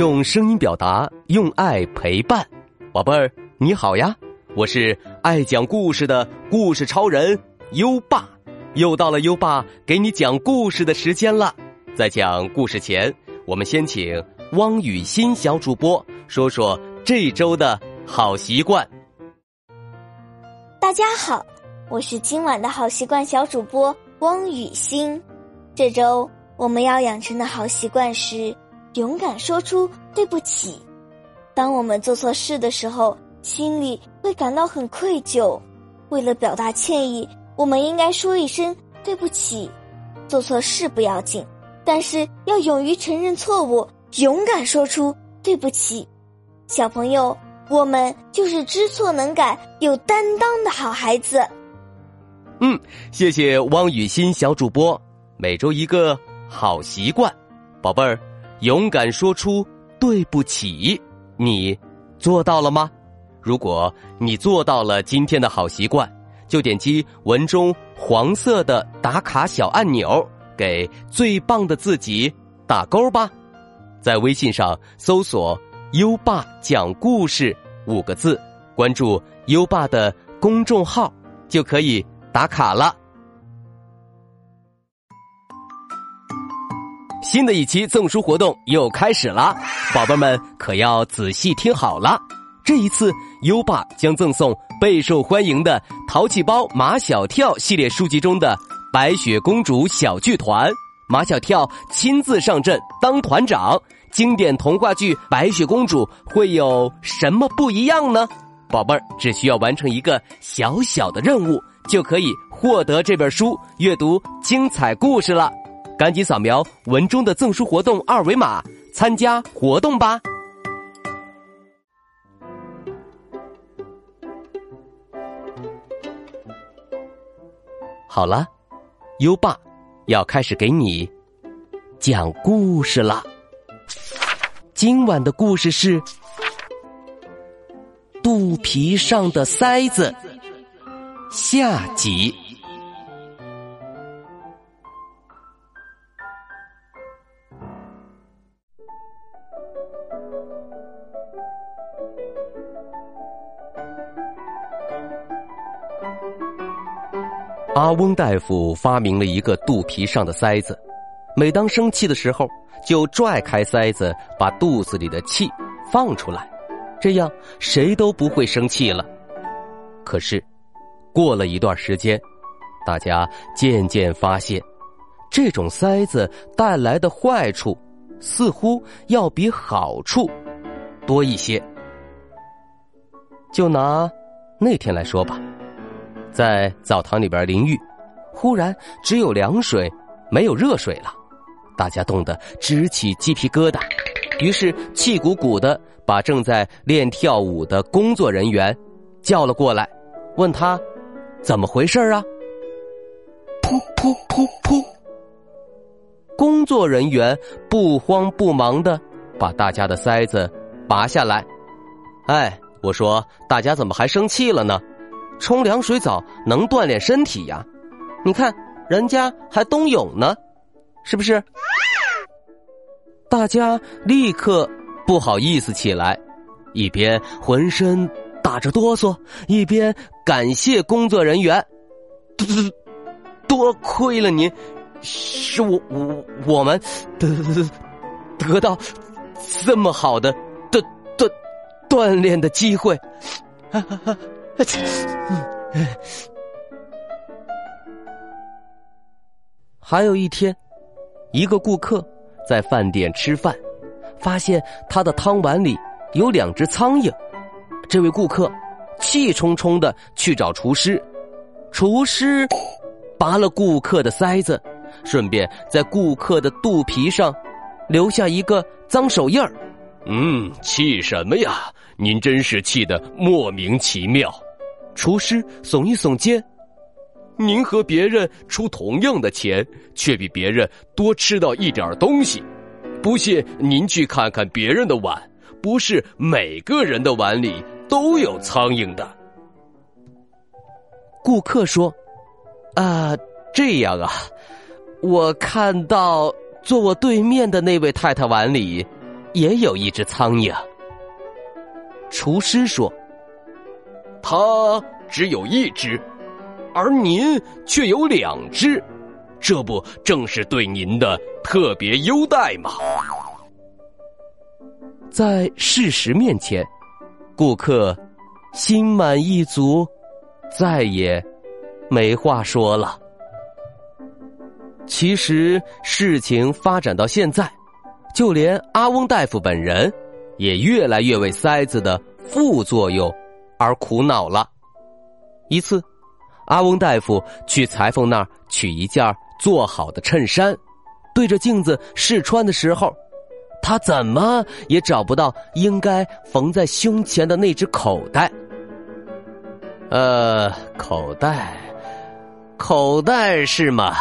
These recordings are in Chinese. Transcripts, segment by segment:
用声音表达，用爱陪伴，宝贝儿你好呀！我是爱讲故事的故事超人优爸，又到了优爸给你讲故事的时间了。在讲故事前，我们先请汪雨欣小主播说说这周的好习惯。大家好，我是今晚的好习惯小主播汪雨欣。这周我们要养成的好习惯是。勇敢说出对不起。当我们做错事的时候，心里会感到很愧疚。为了表达歉意，我们应该说一声对不起。做错事不要紧，但是要勇于承认错误，勇敢说出对不起。小朋友，我们就是知错能改、有担当的好孩子。嗯，谢谢汪雨欣小主播。每周一个好习惯，宝贝儿。勇敢说出对不起，你做到了吗？如果你做到了今天的好习惯，就点击文中黄色的打卡小按钮，给最棒的自己打勾吧。在微信上搜索“优爸讲故事”五个字，关注优爸的公众号，就可以打卡了。新的一期赠书活动又开始了，宝贝们可要仔细听好了。这一次，优爸将赠送备受欢迎的《淘气包马小跳》系列书籍中的《白雪公主小剧团》，马小跳亲自上阵当团长。经典童话剧《白雪公主》会有什么不一样呢？宝贝儿只需要完成一个小小的任务，就可以获得这本书，阅读精彩故事了。赶紧扫描文中的赠书活动二维码，参加活动吧！好了，优爸要开始给你讲故事了。今晚的故事是《肚皮上的塞子》下集。阿翁大夫发明了一个肚皮上的塞子，每当生气的时候，就拽开塞子，把肚子里的气放出来，这样谁都不会生气了。可是，过了一段时间，大家渐渐发现，这种塞子带来的坏处，似乎要比好处多一些。就拿那天来说吧。在澡堂里边淋浴，忽然只有凉水，没有热水了，大家冻得直起鸡皮疙瘩，于是气鼓鼓的把正在练跳舞的工作人员叫了过来，问他怎么回事啊？噗噗噗噗！工作人员不慌不忙的把大家的塞子拔下来。哎，我说大家怎么还生气了呢？冲凉水澡能锻炼身体呀，你看人家还冬泳呢，是不是？大家立刻不好意思起来，一边浑身打着哆嗦，一边感谢工作人员。多亏了您，是我我我们得得到这么好的锻锻锻炼的机会。哈哈哈。还有一天，一个顾客在饭店吃饭，发现他的汤碗里有两只苍蝇。这位顾客气冲冲的去找厨师，厨师拔了顾客的塞子，顺便在顾客的肚皮上留下一个脏手印儿。嗯，气什么呀？您真是气得莫名其妙。厨师耸一耸肩：“您和别人出同样的钱，却比别人多吃到一点东西。不信您去看看别人的碗，不是每个人的碗里都有苍蝇的。”顾客说：“啊，这样啊，我看到坐我对面的那位太太碗里也有一只苍蝇。厨师说：“他只有一只，而您却有两只，这不正是对您的特别优待吗？”在事实面前，顾客心满意足，再也没话说了。其实事情发展到现在，就连阿翁大夫本人也越来越为塞子的副作用而苦恼了。一次，阿翁大夫去裁缝那儿取一件做好的衬衫，对着镜子试穿的时候，他怎么也找不到应该缝在胸前的那只口袋。呃，口袋，口袋是吗？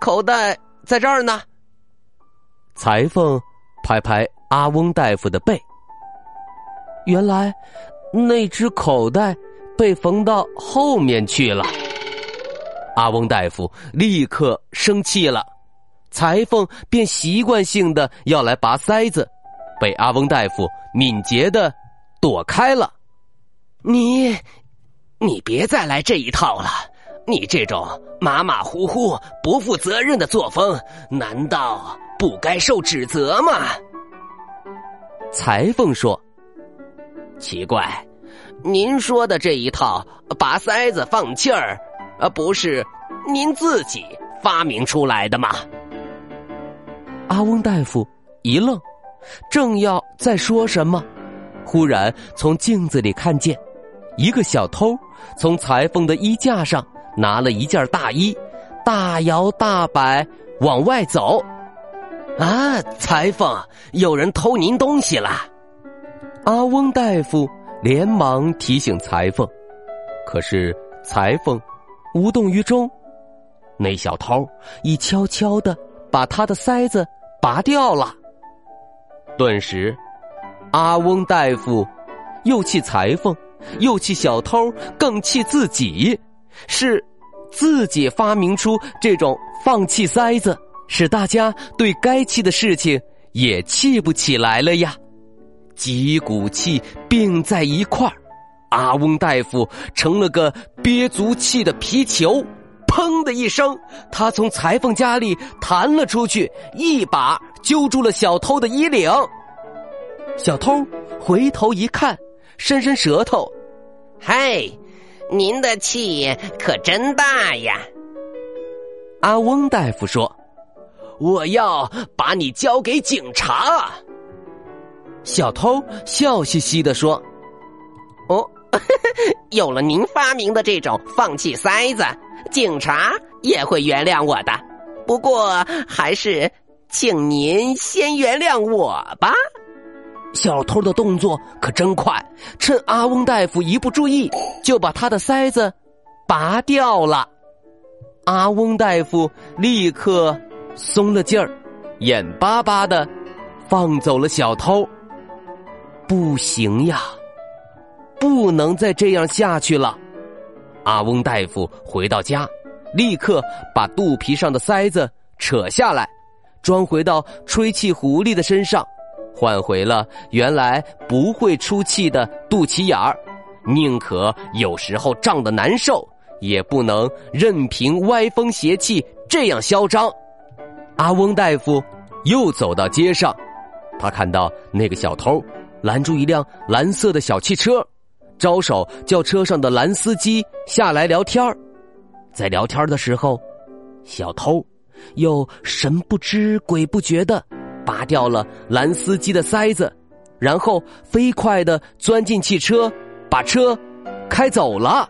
口袋在这儿呢。裁缝拍拍阿翁大夫的背，原来那只口袋被缝到后面去了。阿翁大夫立刻生气了，裁缝便习惯性的要来拔塞子，被阿翁大夫敏捷的躲开了。你，你别再来这一套了。你这种马马虎虎、不负责任的作风，难道不该受指责吗？裁缝说：“奇怪，您说的这一套拔塞子放气儿，呃，不是您自己发明出来的吗？”阿翁大夫一愣，正要再说什么，忽然从镜子里看见一个小偷从裁缝的衣架上。拿了一件大衣，大摇大摆往外走。啊，裁缝，有人偷您东西了！阿翁大夫连忙提醒裁缝，可是裁缝无动于衷。那小偷已悄悄的把他的塞子拔掉了。顿时，阿翁大夫又气裁缝，又气小偷，更气自己。是自己发明出这种放气塞子，使大家对该气的事情也气不起来了呀。几股气并在一块儿，阿翁大夫成了个憋足气的皮球。砰的一声，他从裁缝家里弹了出去，一把揪住了小偷的衣领。小偷回头一看，伸伸舌头，嗨。您的气可真大呀！阿翁大夫说：“我要把你交给警察。”小偷笑嘻嘻的说：“哦，有了您发明的这种放气塞子，警察也会原谅我的。不过，还是请您先原谅我吧。”小偷的动作可真快，趁阿翁大夫一不注意，就把他的塞子拔掉了。阿翁大夫立刻松了劲儿，眼巴巴的放走了小偷。不行呀，不能再这样下去了。阿翁大夫回到家，立刻把肚皮上的塞子扯下来，装回到吹气狐狸的身上。换回了原来不会出气的肚脐眼儿，宁可有时候胀得难受，也不能任凭歪风邪气这样嚣张。阿翁大夫又走到街上，他看到那个小偷拦住一辆蓝色的小汽车，招手叫车上的蓝司机下来聊天在聊天的时候，小偷又神不知鬼不觉的。拔掉了蓝司机的塞子，然后飞快的钻进汽车，把车开走了。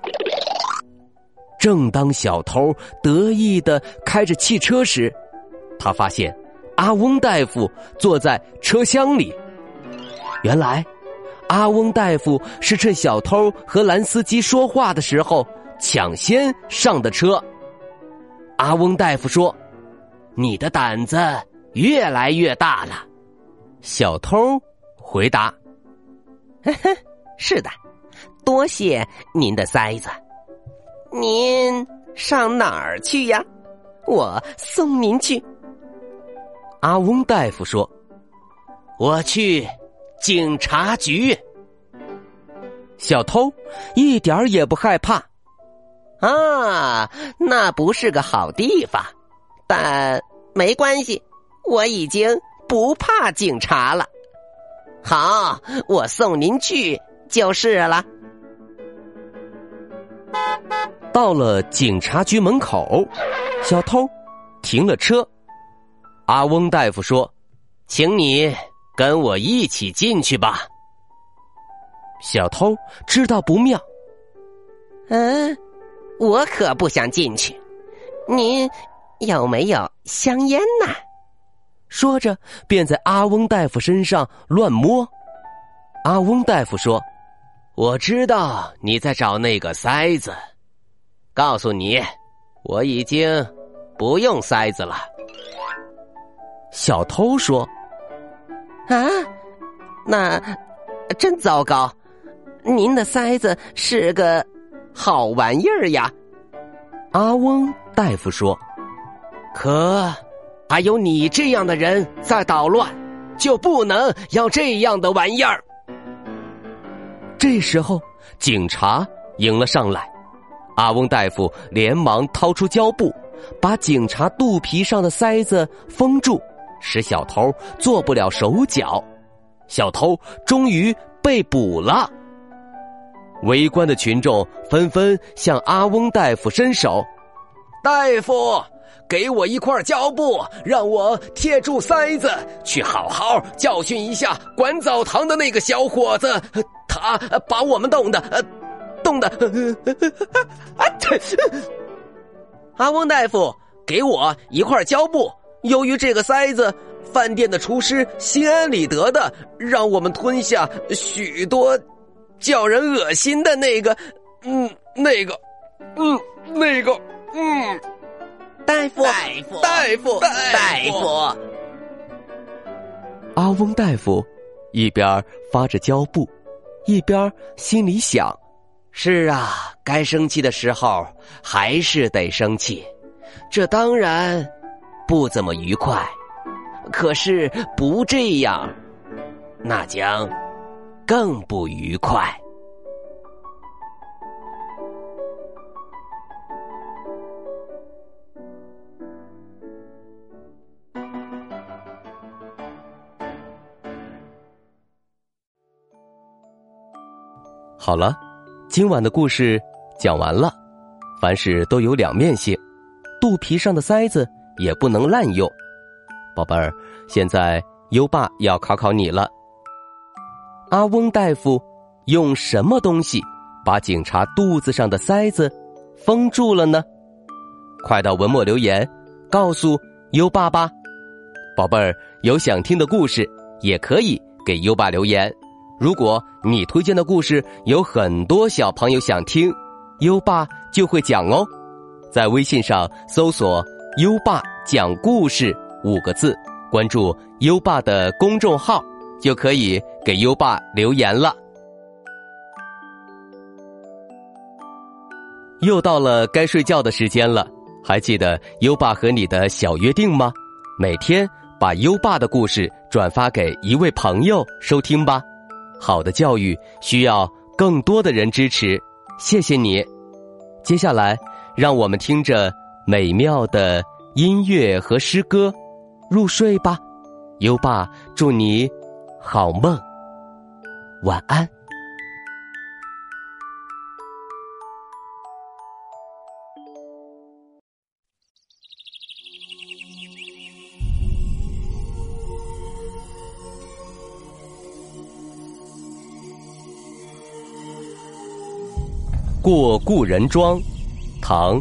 正当小偷得意的开着汽车时，他发现阿翁大夫坐在车厢里。原来，阿翁大夫是趁小偷和蓝司机说话的时候抢先上的车。阿翁大夫说：“你的胆子。”越来越大了，小偷回答：“是的，多谢您的塞子。您上哪儿去呀？我送您去。”阿翁大夫说：“我去警察局。小偷一点儿也不害怕。啊，那不是个好地方，但没关系，我已经不怕警察了。好，我送您去就是了。到了警察局门口，小偷停了车。阿翁大夫说：“请你跟我一起进去吧。”小偷知道不妙，嗯，我可不想进去。您有没有香烟呢？说着，便在阿翁大夫身上乱摸。阿翁大夫说：“我知道你在找那个塞子，告诉你，我已经不用塞子了。”小偷说：“啊，那真糟糕！您的塞子是个好玩意儿呀。”阿翁大夫说：“可还有你这样的人在捣乱，就不能要这样的玩意儿。”这时候，警察迎了上来，阿翁大夫连忙掏出胶布，把警察肚皮上的塞子封住。使小偷做不了手脚，小偷终于被捕了。围观的群众纷纷向阿翁大夫伸手：“大夫，给我一块胶布，让我贴住塞子，去好好教训一下管澡堂的那个小伙子。他把我们冻的，冻的。阿翁大夫，给我一块胶布。”由于这个塞子，饭店的厨师心安理得的让我们吞下许多叫人恶心的那个，嗯，那个，嗯，那个，嗯，大夫，大夫，大夫，大夫。阿翁大夫一边发着胶布，一边心里想：是啊，该生气的时候还是得生气，这当然。不怎么愉快，可是不这样，那将更不愉快。好了，今晚的故事讲完了。凡事都有两面性，肚皮上的塞子。也不能滥用，宝贝儿，现在优爸要考考你了。阿翁大夫用什么东西把警察肚子上的塞子封住了呢？快到文末留言告诉优爸吧。宝贝儿，有想听的故事也可以给优爸留言。如果你推荐的故事有很多小朋友想听，优爸就会讲哦。在微信上搜索。优爸讲故事五个字，关注优爸的公众号，就可以给优爸留言了。又到了该睡觉的时间了，还记得优爸和你的小约定吗？每天把优爸的故事转发给一位朋友收听吧。好的教育需要更多的人支持，谢谢你。接下来，让我们听着。美妙的音乐和诗歌，入睡吧，优爸祝你好梦，晚安。过故人庄，唐。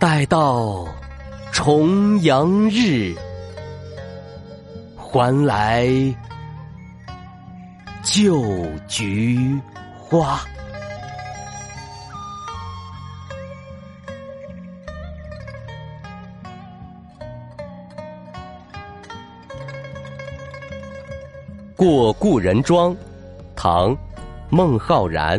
待到重阳日，还来就菊花。过故人庄，唐·孟浩然。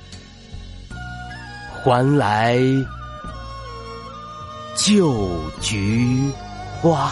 还来旧菊花。